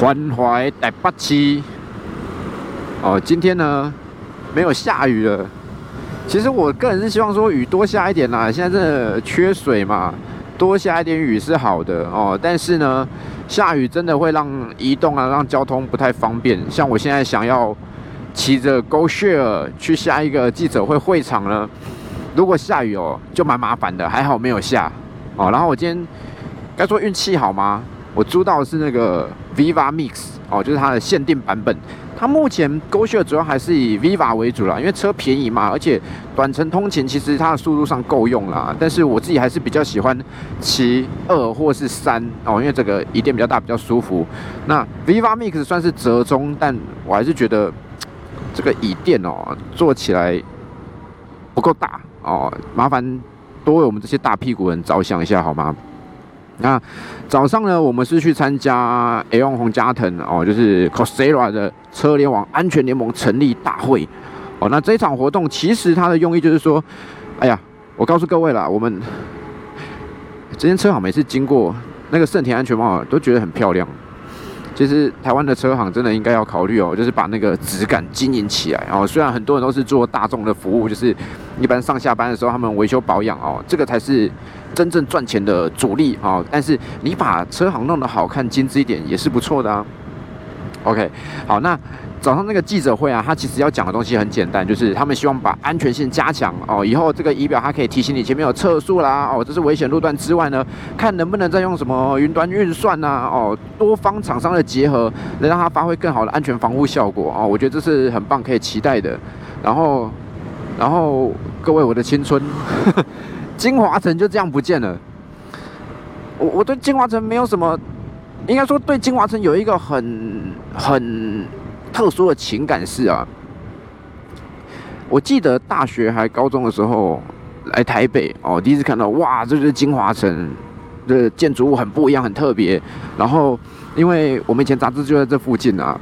环怀第八期哦，今天呢没有下雨了。其实我个人是希望说雨多下一点啦，现在真的缺水嘛，多下一点雨是好的哦。但是呢，下雨真的会让移动啊，让交通不太方便。像我现在想要骑着 Go Share 去下一个记者会会场呢，如果下雨哦，就蛮麻烦的。还好没有下哦。然后我今天该说运气好吗？我租到的是那个 Viva Mix 哦，就是它的限定版本。它目前 GoShare 主要还是以 Viva 为主啦，因为车便宜嘛，而且短程通勤其实它的速度上够用啦。但是我自己还是比较喜欢骑二或是三哦，因为这个椅垫比较大，比较舒服。那 Viva Mix 算是折中，但我还是觉得这个椅垫哦，坐起来不够大哦，麻烦多为我们这些大屁股人着想一下好吗？那早上呢，我们是去参加 A 用红加藤哦，就是 Cosera 的车联网安全联盟成立大会哦。那这一场活动其实它的用意就是说，哎呀，我告诉各位啦，我们今天车行每次经过那个盛田安全帽都觉得很漂亮。其实台湾的车行真的应该要考虑哦，就是把那个质感经营起来哦。虽然很多人都是做大众的服务，就是一般上下班的时候他们维修保养哦，这个才是真正赚钱的主力哦。但是你把车行弄得好看、精致一点也是不错的啊。OK，好，那。早上那个记者会啊，他其实要讲的东西很简单，就是他们希望把安全性加强哦。以后这个仪表它可以提醒你前面有测速啦，哦，这是危险路段之外呢，看能不能再用什么云端运算呐，哦，多方厂商的结合，能让它发挥更好的安全防护效果哦。我觉得这是很棒，可以期待的。然后，然后各位，我的青春，金华城就这样不见了。我我对金华城没有什么，应该说对金华城有一个很很。特殊的情感是啊，我记得大学还高中的时候来台北哦，第一次看到哇，这就是金华城的建筑物很不一样，很特别。然后因为我们以前杂志就在这附近啊，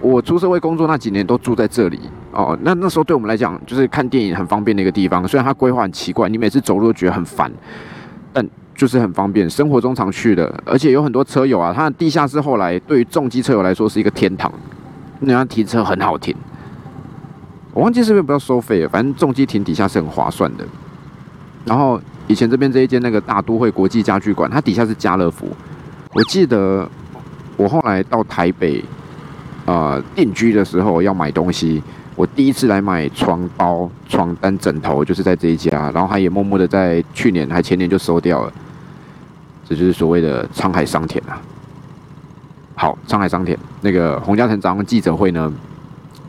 我出社会工作那几年都住在这里哦。那那时候对我们来讲，就是看电影很方便的一个地方。虽然它规划很奇怪，你每次走路觉得很烦，但就是很方便，生活中常去的。而且有很多车友啊，它的地下室后来对于重机车友来说是一个天堂。那样停车很好停，我忘记是不是不要收费了，反正重机停底下是很划算的。然后以前这边这一间那个大都会国际家具馆，它底下是家乐福。我记得我后来到台北呃定居的时候要买东西，我第一次来买床包、床单、枕头就是在这一家，然后他也默默的在去年还前年就收掉了。这就是所谓的沧海桑田啊。好，上海商田那个洪家腾早上记者会呢，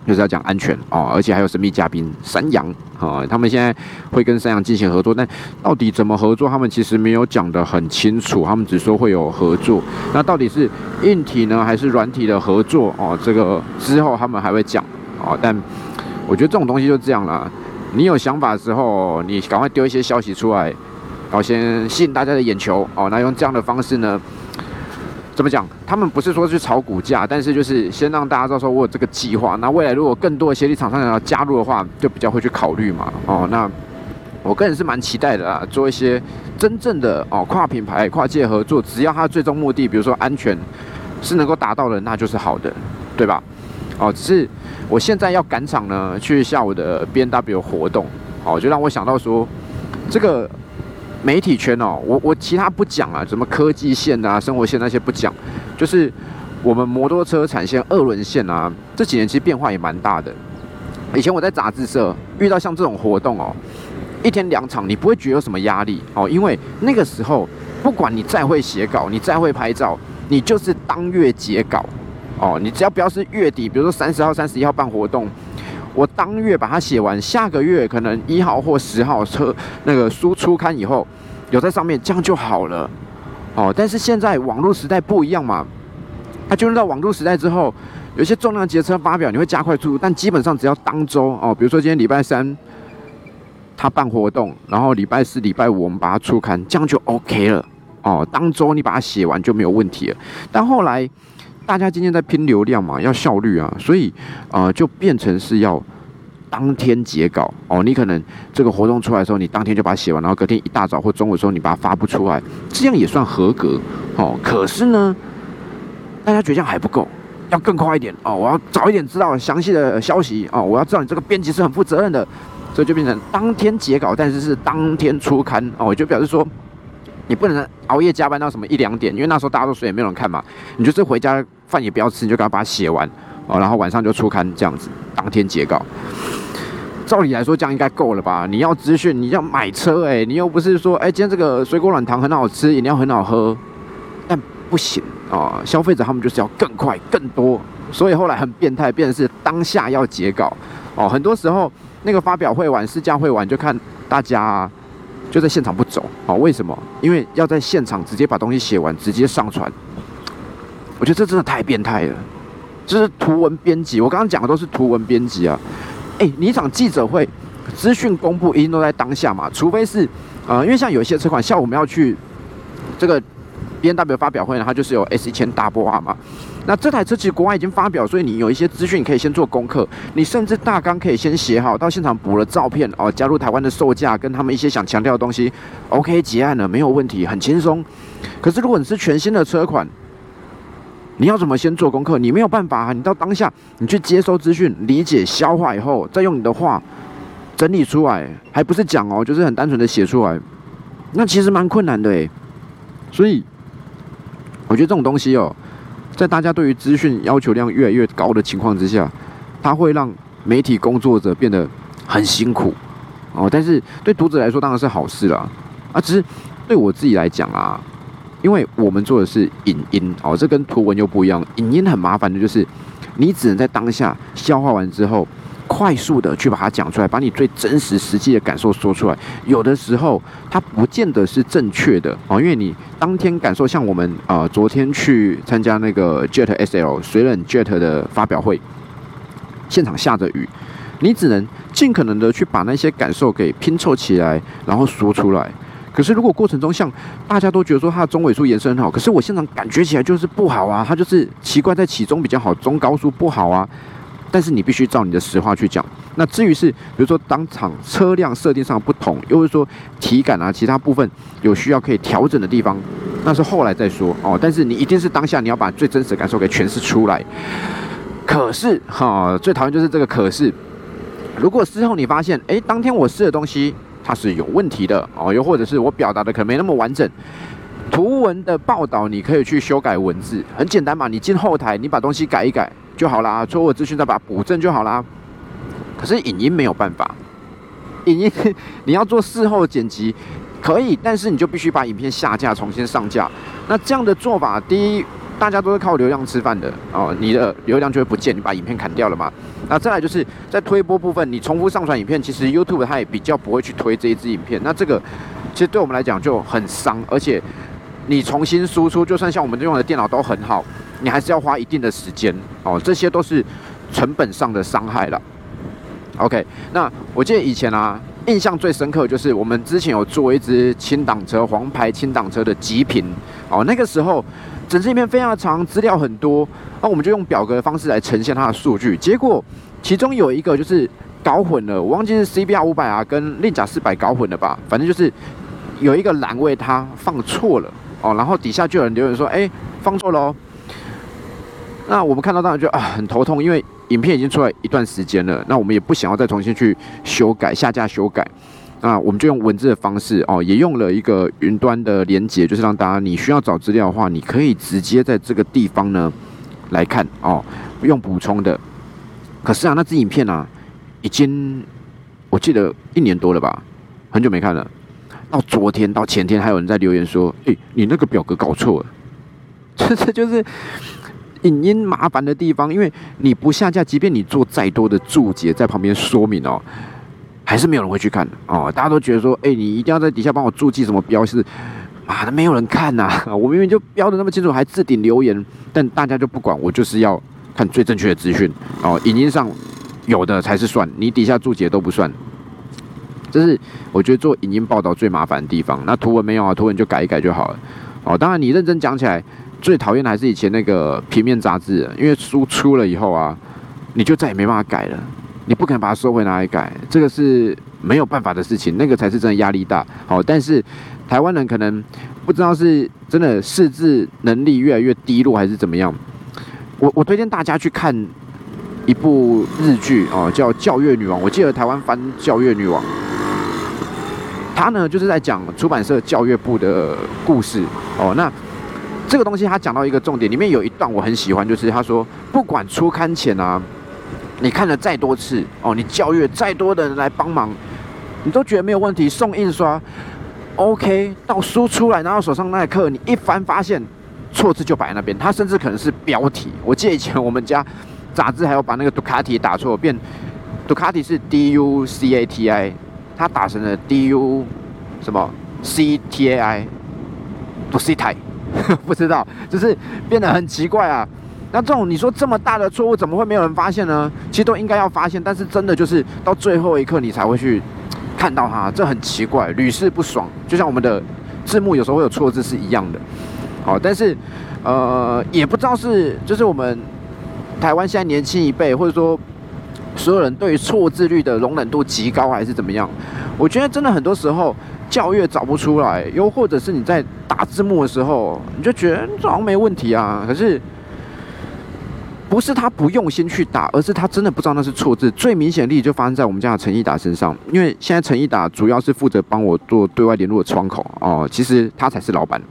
就是要讲安全哦，而且还有神秘嘉宾山羊啊，他们现在会跟山羊进行合作，但到底怎么合作，他们其实没有讲得很清楚，他们只说会有合作，那到底是硬体呢还是软体的合作哦？这个之后他们还会讲哦，但我觉得这种东西就这样了，你有想法的时候，你赶快丢一些消息出来，然后先吸引大家的眼球哦，那用这样的方式呢？怎么讲？他们不是说去炒股价，但是就是先让大家知道说我有这个计划。那未来如果更多的协力厂商想要加入的话，就比较会去考虑嘛。哦，那我个人是蛮期待的啊，做一些真正的哦跨品牌、跨界合作，只要它最终目的，比如说安全是能够达到的，那就是好的，对吧？哦，只是我现在要赶场呢，去下午的 B N W 活动，哦，就让我想到说这个。媒体圈哦，我我其他不讲啊，什么科技线啊、生活线那些不讲，就是我们摩托车产线二轮线啊，这几年其实变化也蛮大的。以前我在杂志社遇到像这种活动哦，一天两场，你不会觉得有什么压力哦，因为那个时候不管你再会写稿，你再会拍照，你就是当月结稿哦，你只要不要是月底，比如说三十号、三十一号办活动。我当月把它写完，下个月可能一号或十号车那个书出刊以后，有在上面，这样就好了。哦，但是现在网络时代不一样嘛，它进入到网络时代之后，有些重量级的车发表，你会加快速度，但基本上只要当周哦，比如说今天礼拜三他办活动，然后礼拜四、礼拜五我们把它出刊，这样就 OK 了。哦，当周你把它写完就没有问题了。但后来。大家今天在拼流量嘛，要效率啊，所以啊，就变成是要当天截稿哦。你可能这个活动出来的时候，你当天就把它写完，然后隔天一大早或中午的时候你把它发布出来，这样也算合格哦。可是呢，大家觉得这样还不够，要更快一点哦！我要早一点知道详细的消息哦！我要知道你这个编辑是很负责任的，所以就变成当天截稿，但是是当天出刊哦，就表示说你不能熬夜加班到什么一两点，因为那时候大家都睡，也没有人看嘛。你就是回家饭也不要吃，你就赶快把它写完哦，然后晚上就出刊这样子，当天截稿。照理来说，这样应该够了吧？你要资讯，你要买车，哎，你又不是说，哎，今天这个水果软糖很好吃，饮料很好喝，但不行啊！消费者他们就是要更快、更多，所以后来很变态，变成是当下要截稿哦。很多时候那个发表会晚、试驾会晚，就看大家啊就在现场不走哦。为什么？因为要在现场直接把东西写完，直接上传。我觉得这真的太变态了，这是图文编辑。我刚刚讲的都是图文编辑啊。哎，你一场记者会，资讯公布一定都在当下嘛？除非是，呃，因为像有一些车款，像我们要去这个 B N W 发表会呢，它就是有 S 一千大波啊嘛。那这台车其实国外已经发表，所以你有一些资讯可以先做功课，你甚至大纲可以先写好，到现场补了照片哦，加入台湾的售价跟他们一些想强调的东西，OK 结案了，没有问题，很轻松。可是如果你是全新的车款，你要怎么先做功课？你没有办法啊！你到当下，你去接收资讯、理解、消化以后，再用你的话整理出来，还不是讲哦，就是很单纯的写出来，那其实蛮困难的诶。所以，我觉得这种东西哦，在大家对于资讯要求量越来越高的情况之下，它会让媒体工作者变得很辛苦哦。但是对读者来说当然是好事了啊，只是对我自己来讲啊。因为我们做的是影音哦，这跟图文又不一样。影音很麻烦的，就是你只能在当下消化完之后，快速的去把它讲出来，把你最真实、实际的感受说出来。有的时候它不见得是正确的哦，因为你当天感受，像我们啊，昨天去参加那个 Jet SL 水冷 Jet 的发表会，现场下着雨，你只能尽可能的去把那些感受给拼凑起来，然后说出来。可是，如果过程中像大家都觉得说它的中尾数延伸很好，可是我现场感觉起来就是不好啊，它就是奇怪在起中比较好，中高速不好啊。但是你必须照你的实话去讲。那至于是比如说当场车辆设定上不同，又是说体感啊其他部分有需要可以调整的地方，那是后来再说哦。但是你一定是当下你要把最真实的感受给诠释出来。可是哈，最讨厌就是这个可是，如果事后你发现，哎，当天我试的东西。它是有问题的哦，又或者是我表达的可能没那么完整。图文的报道你可以去修改文字，很简单嘛，你进后台，你把东西改一改就好啦，错误资讯再把它补正就好啦。可是影音没有办法，影音 你要做事后剪辑可以，但是你就必须把影片下架重新上架。那这样的做法，第一。大家都是靠流量吃饭的哦，你的流量就会不见，你把影片砍掉了嘛？那再来就是在推播部分，你重复上传影片，其实 YouTube 它也比较不会去推这一支影片。那这个其实对我们来讲就很伤，而且你重新输出，就算像我们用的电脑都很好，你还是要花一定的时间哦，这些都是成本上的伤害了。OK，那我记得以前啊，印象最深刻就是我们之前有做一支轻档车黄牌轻档车的极品哦，那个时候。整支影片非常长，资料很多，那我们就用表格的方式来呈现它的数据。结果其中有一个就是搞混了，我忘记是 CBR 五百啊跟令甲四百搞混了吧？反正就是有一个栏位它放错了哦，然后底下就有人留言说：“哎，放错喽。”那我们看到当然就啊很头痛，因为影片已经出来一段时间了，那我们也不想要再重新去修改下架修改。那我们就用文字的方式哦，也用了一个云端的连接，就是让大家你需要找资料的话，你可以直接在这个地方呢来看哦，用补充的。可是啊，那支影片啊，已经我记得一年多了吧，很久没看了。到昨天到前天，还有人在留言说：“诶，你那个表格搞错了。”这这就是影音麻烦的地方，因为你不下架，即便你做再多的注解在旁边说明哦。还是没有人会去看哦，大家都觉得说，哎，你一定要在底下帮我注记什么标示，妈的，没有人看呐！我明明就标的那么清楚，还置顶留言，但大家就不管，我就是要看最正确的资讯哦。影音上有的才是算，你底下注解都不算。这是我觉得做影音报道最麻烦的地方。那图文没有啊，图文就改一改就好了。哦，当然你认真讲起来，最讨厌的还是以前那个平面杂志，因为书出了以后啊，你就再也没办法改了。你不可能把它收回拿来改，这个是没有办法的事情，那个才是真的压力大。好，但是台湾人可能不知道是真的识字能力越来越低落，还是怎么样，我我推荐大家去看一部日剧哦，叫《教月女王》，我记得台湾翻《教月女王》。他呢，就是在讲出版社教育部的故事哦。那这个东西他讲到一个重点，里面有一段我很喜欢，就是他说，不管出刊前啊，你看了再多次哦，你教育再多的人来帮忙，你都觉得没有问题，送印刷 OK，到书出来拿到手上那一刻，你一翻发现错字就摆在那边，他甚至可能是标题。我记得以前我们家杂志还要把那个杜卡迪打错，变杜卡迪是 D U C A T I。他打成了 D U 什么 C T A I，不 C 台，不知道，就是变得很奇怪啊。那这种你说这么大的错误，怎么会没有人发现呢？其实都应该要发现，但是真的就是到最后一刻你才会去看到它，这很奇怪，屡试不爽。就像我们的字幕有时候会有错字是一样的。好，但是呃，也不知道是就是我们台湾现在年轻一辈，或者说。所有人对于错字率的容忍度极高，还是怎么样？我觉得真的很多时候教育找不出来，又或者是你在打字幕的时候，你就觉得好像没问题啊。可是不是他不用心去打，而是他真的不知道那是错字。最明显的例子就发生在我们家的陈毅达身上，因为现在陈毅达主要是负责帮我做对外联络的窗口哦，其实他才是老板。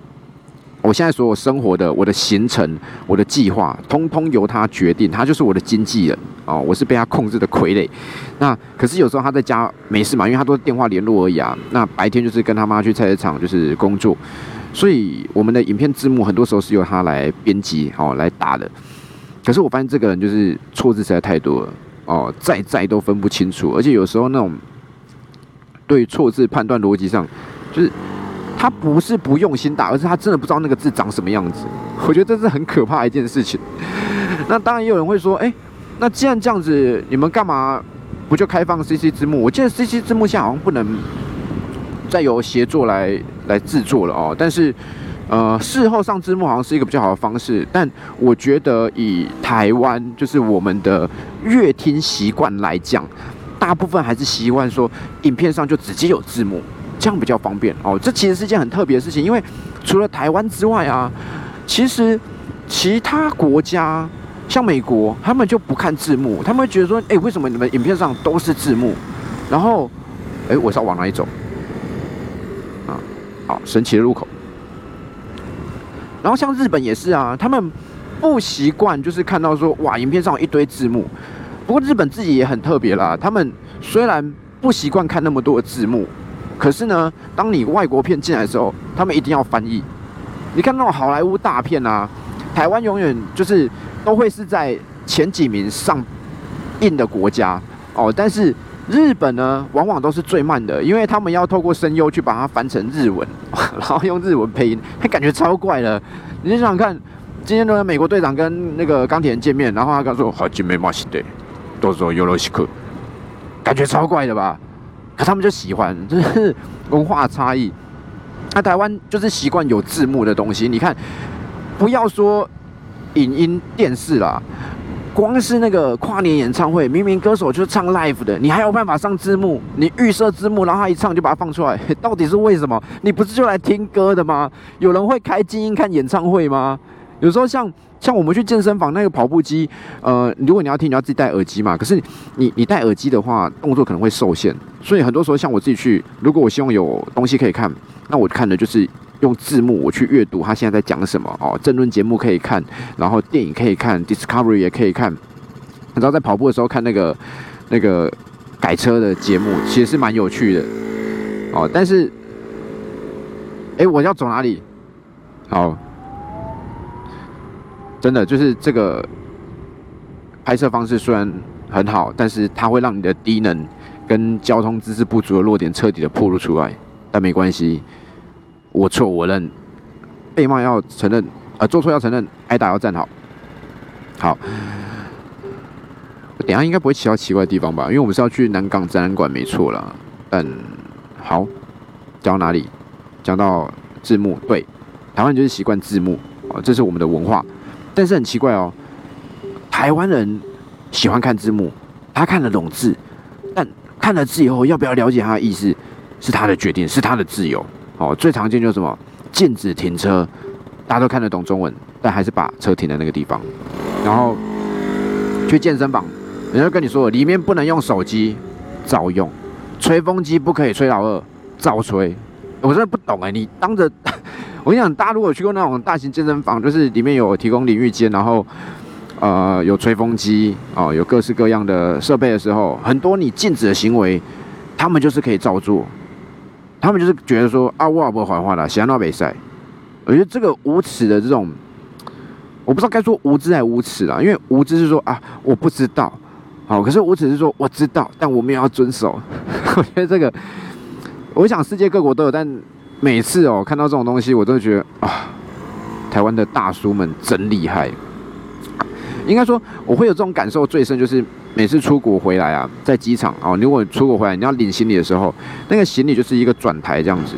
我现在所有生活的、我的行程、我的计划，通通由他决定，他就是我的经纪人哦，我是被他控制的傀儡。那可是有时候他在家没事嘛，因为他都是电话联络而已啊。那白天就是跟他妈去菜市场，就是工作。所以我们的影片字幕很多时候是由他来编辑哦，来打的。可是我发现这个人就是错字实在太多了哦，再再都分不清楚，而且有时候那种对错字判断逻辑上就是。他不是不用心打，而是他真的不知道那个字长什么样子。我觉得这是很可怕一件事情。那当然也有人会说，哎，那既然这样子，你们干嘛不就开放 CC 字幕？我记得 CC 字幕现在好像不能再由协作来来制作了哦。但是，呃，事后上字幕好像是一个比较好的方式。但我觉得以台湾就是我们的阅听习惯来讲，大部分还是习惯说影片上就直接有字幕。这样比较方便哦，这其实是一件很特别的事情，因为除了台湾之外啊，其实其他国家像美国，他们就不看字幕，他们会觉得说，哎，为什么你们影片上都是字幕？然后，哎，我是要往哪里走？啊，好，神奇的入口。然后像日本也是啊，他们不习惯就是看到说，哇，影片上有一堆字幕。不过日本自己也很特别啦，他们虽然不习惯看那么多的字幕。可是呢，当你外国片进来的时候，他们一定要翻译。你看那种好莱坞大片啊，台湾永远就是都会是在前几名上映的国家哦。但是日本呢，往往都是最慢的，因为他们要透过声优去把它翻成日文，然后用日文配音，他感觉超怪的。你想想看，今天的美国队长跟那个钢铁人见面，然后他刚说好久没马西德，都说尤罗西克，感觉超怪的吧？可他们就喜欢，就是文化差异。那台湾就是习惯有字幕的东西。你看，不要说影音电视啦，光是那个跨年演唱会，明明歌手就是唱 live 的，你还有办法上字幕？你预设字幕，然后他一唱就把它放出来，到底是为什么？你不是就来听歌的吗？有人会开静音看演唱会吗？有时候像。像我们去健身房那个跑步机，呃，如果你要听，你要自己戴耳机嘛。可是你你戴耳机的话，动作可能会受限。所以很多时候，像我自己去，如果我希望有东西可以看，那我看的就是用字幕，我去阅读他现在在讲什么哦。政论节目可以看，然后电影可以看，Discovery 也可以看。你知道在跑步的时候看那个那个改车的节目，其实是蛮有趣的哦。但是，哎，我要走哪里？好。真的就是这个拍摄方式虽然很好，但是它会让你的低能跟交通知识不足的弱点彻底的暴露出来。但没关系，我错我认，被骂要承认，呃，做错要承认，挨打要站好。好，等下应该不会骑到奇怪的地方吧？因为我们是要去南港展览馆，没错啦。嗯好，讲到哪里？讲到字幕，对，台湾就是习惯字幕啊，这是我们的文化。但是很奇怪哦，台湾人喜欢看字幕，他看得懂字，但看了字以后要不要了解他的意思，是他的决定，是他的自由。哦，最常见就是什么禁止停车，大家都看得懂中文，但还是把车停在那个地方。然后去健身房，人家跟你说里面不能用手机，照用；吹风机不可以吹老二，照吹。我真的不懂哎，你当着我跟你讲，大家如果去过那种大型健身房，就是里面有提供淋浴间，然后呃有吹风机哦，有各式各样的设备的时候，很多你禁止的行为，他们就是可以照做。他们就是觉得说啊，我不坏话了，想要比赛。我觉得这个无耻的这种，我不知道该说无知还是无耻啦。因为无知是说啊，我不知道，好，可是无耻是说我知道，但我们也要遵守。我觉得这个，我想世界各国都有，但每次哦看到这种东西，我都觉得啊，台湾的大叔们真厉害。应该说，我会有这种感受最深，就是每次出国回来啊，在机场哦，如果你出国回来你要领行李的时候，那个行李就是一个转台这样子，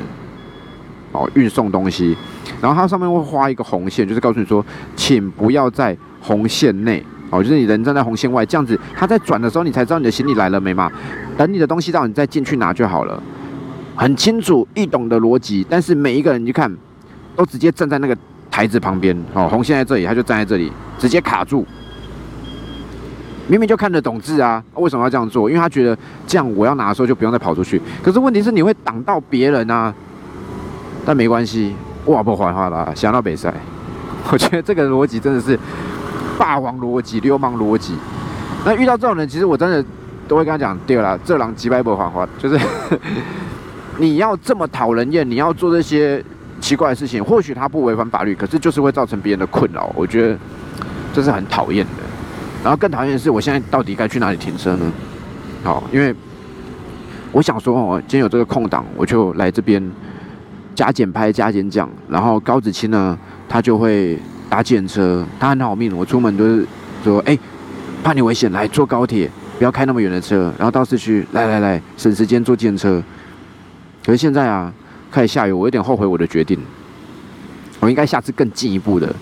哦，运送东西，然后它上面会画一个红线，就是告诉你说，请不要在红线内，哦，就是你人站在红线外，这样子，它在转的时候，你才知道你的行李来了没嘛？等你的东西到，你再进去拿就好了，很清楚易懂的逻辑，但是每一个人你看，都直接站在那个。台子旁边，哦，红线在这里，他就站在这里，直接卡住。明明就看得懂字啊，为什么要这样做？因为他觉得这样我要拿的时候就不用再跑出去。可是问题是你会挡到别人啊。但没关系，哇不还话啦，想到北赛，我觉得这个逻辑真的是霸王逻辑、流氓逻辑。那遇到这种人，其实我真的都会跟他讲，对了，这狼几百不还话，就是 你要这么讨人厌，你要做这些。奇怪的事情，或许他不违反法律，可是就是会造成别人的困扰。我觉得这是很讨厌的。然后更讨厌的是，我现在到底该去哪里停车呢？好，因为我想说哦，今天有这个空档，我就来这边加减拍、加减讲。然后高子清呢，他就会搭检车，他很好命。我出门都是说，哎，怕你危险，来坐高铁，不要开那么远的车。然后到市区，来来来，省时间坐电车。可是现在啊。开始下雨，我有点后悔我的决定。我应该下次更进一步的，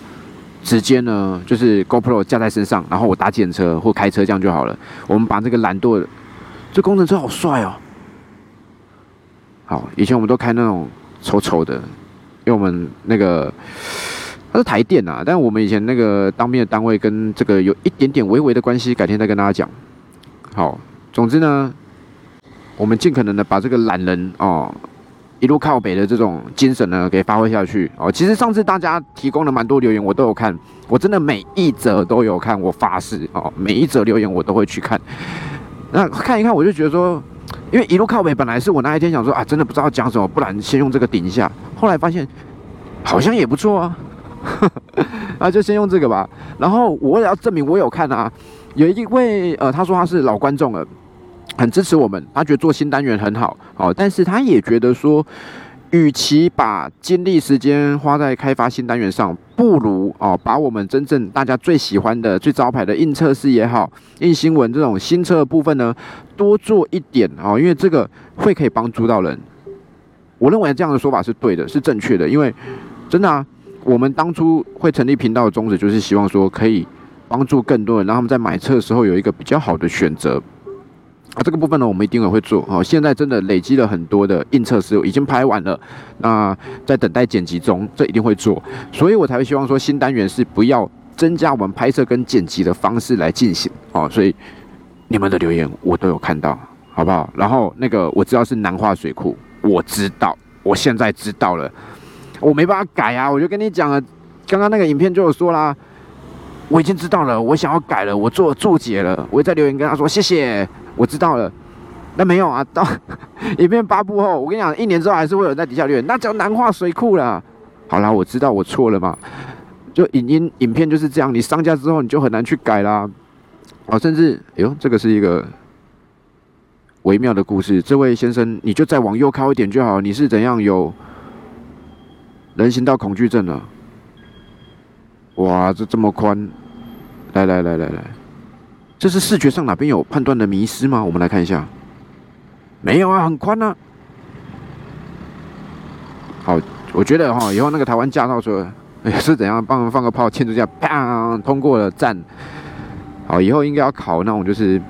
直接呢就是 GoPro 架在身上，然后我搭电车或开车这样就好了。我们把这个懒惰，这工程车好帅哦。好，以前我们都开那种丑丑的，因为我们那个它是台电啊，但我们以前那个当兵的单位跟这个有一点点微微的关系，改天再跟大家讲。好，总之呢，我们尽可能的把这个懒人哦。一路靠北的这种精神呢，给发挥下去哦。其实上次大家提供了蛮多留言，我都有看，我真的每一则都有看，我发誓哦，每一则留言我都会去看。那看一看，我就觉得说，因为一路靠北本来是我那一天想说啊，真的不知道讲什么，不然先用这个顶一下。后来发现好像也不错啊，那就先用这个吧。然后我也要证明我有看啊，有一位呃，他说他是老观众了。很支持我们，他觉得做新单元很好，哦，但是他也觉得说，与其把精力时间花在开发新单元上，不如哦，把我们真正大家最喜欢的、最招牌的印测试也好、印新闻这种新车的部分呢，多做一点哦，因为这个会可以帮助到人。我认为这样的说法是对的，是正确的，因为真的啊，我们当初会成立频道的宗旨就是希望说，可以帮助更多人，让他们在买车的时候有一个比较好的选择。啊，这个部分呢，我们一定也会做。好，现在真的累积了很多的印测师，已经拍完了，那在等待剪辑中，这一定会做。所以我才会希望说，新单元是不要增加我们拍摄跟剪辑的方式来进行。哦，所以你们的留言我都有看到，好不好？然后那个我知道是南化水库，我知道，我现在知道了，我没办法改啊。我就跟你讲了，刚刚那个影片就有说啦，我已经知道了，我想要改了，我做注解了，我在留言跟他说谢谢。我知道了，那没有啊。到 影片发布后，我跟你讲，一年之后还是会有人在底下留言，那叫南化水库了。好啦，我知道我错了嘛。就影音影片就是这样，你上架之后你就很难去改啦。哦，甚至，哎呦，这个是一个微妙的故事。这位先生，你就再往右靠一点就好。你是怎样有人行道恐惧症呢？哇，这这么宽！来来来来来。这是视觉上哪边有判断的迷失吗？我们来看一下，没有啊，很宽啊。好，我觉得哈，以后那个台湾驾照说，哎是怎样，帮我们放个炮，庆祝一下，啪，通过了站。好，以后应该要考那种就是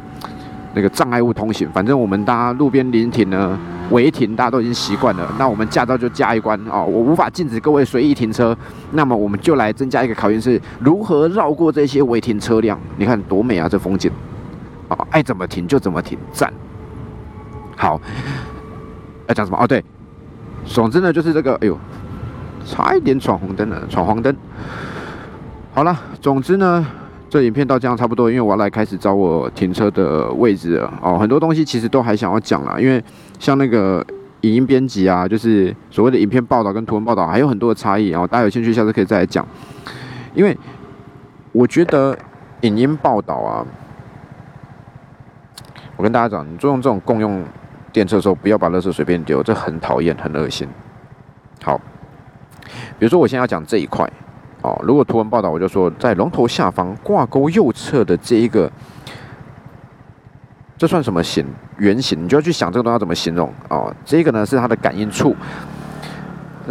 那个障碍物通行，反正我们搭路边临停呢，违停，大家都已经习惯了。那我们驾照就加一关哦，我无法禁止各位随意停车。那么我们就来增加一个考验，是如何绕过这些违停车辆。你看多美啊，这风景啊，爱怎么停就怎么停，赞。好，要讲什么？哦，对，总之呢就是这个，哎呦，差一点闯红灯了，闯黄灯。好了，总之呢。这影片到这样差不多，因为我要来开始找我停车的位置了哦。很多东西其实都还想要讲啦，因为像那个影音编辑啊，就是所谓的影片报道跟图文报道还有很多的差异，然后大家有兴趣下次可以再来讲。因为我觉得影音报道啊，我跟大家讲，你坐用这种共用电车的时候，不要把垃圾随便丢，这很讨厌，很恶心。好，比如说我现在要讲这一块。哦，如果图文报道，我就说在龙头下方挂钩右侧的这一个，这算什么形？圆形？你就要去想这个东西要怎么形容哦。这个呢是它的感应处，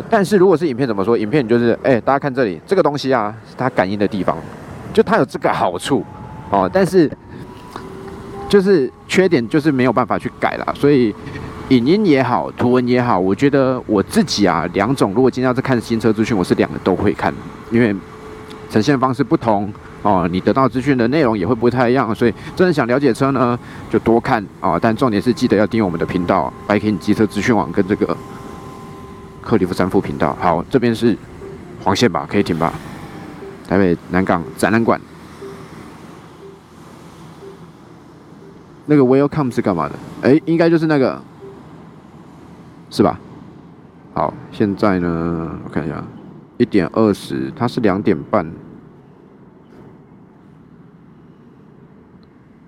但是如果是影片怎么说？影片就是哎，大家看这里这个东西啊，是它感应的地方，就它有这个好处哦，但是就是缺点就是没有办法去改了，所以。影音也好，图文也好，我觉得我自己啊，两种。如果今天要是看新车资讯，我是两个都会看，因为呈现方式不同哦，你得到资讯的内容也会不太一样。所以真的想了解车呢，就多看啊。但重点是记得要订阅我们的频道，k 可以机车资讯网跟这个克里夫三副频道。好，这边是黄线吧，可以停吧？台北南港展览馆，那个 Welcome 是干嘛的？哎，应该就是那个。是吧？好，现在呢，我看一下，一点二十，它是两点半。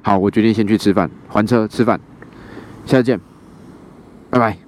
好，我决定先去吃饭，还车吃饭，下次见，拜拜。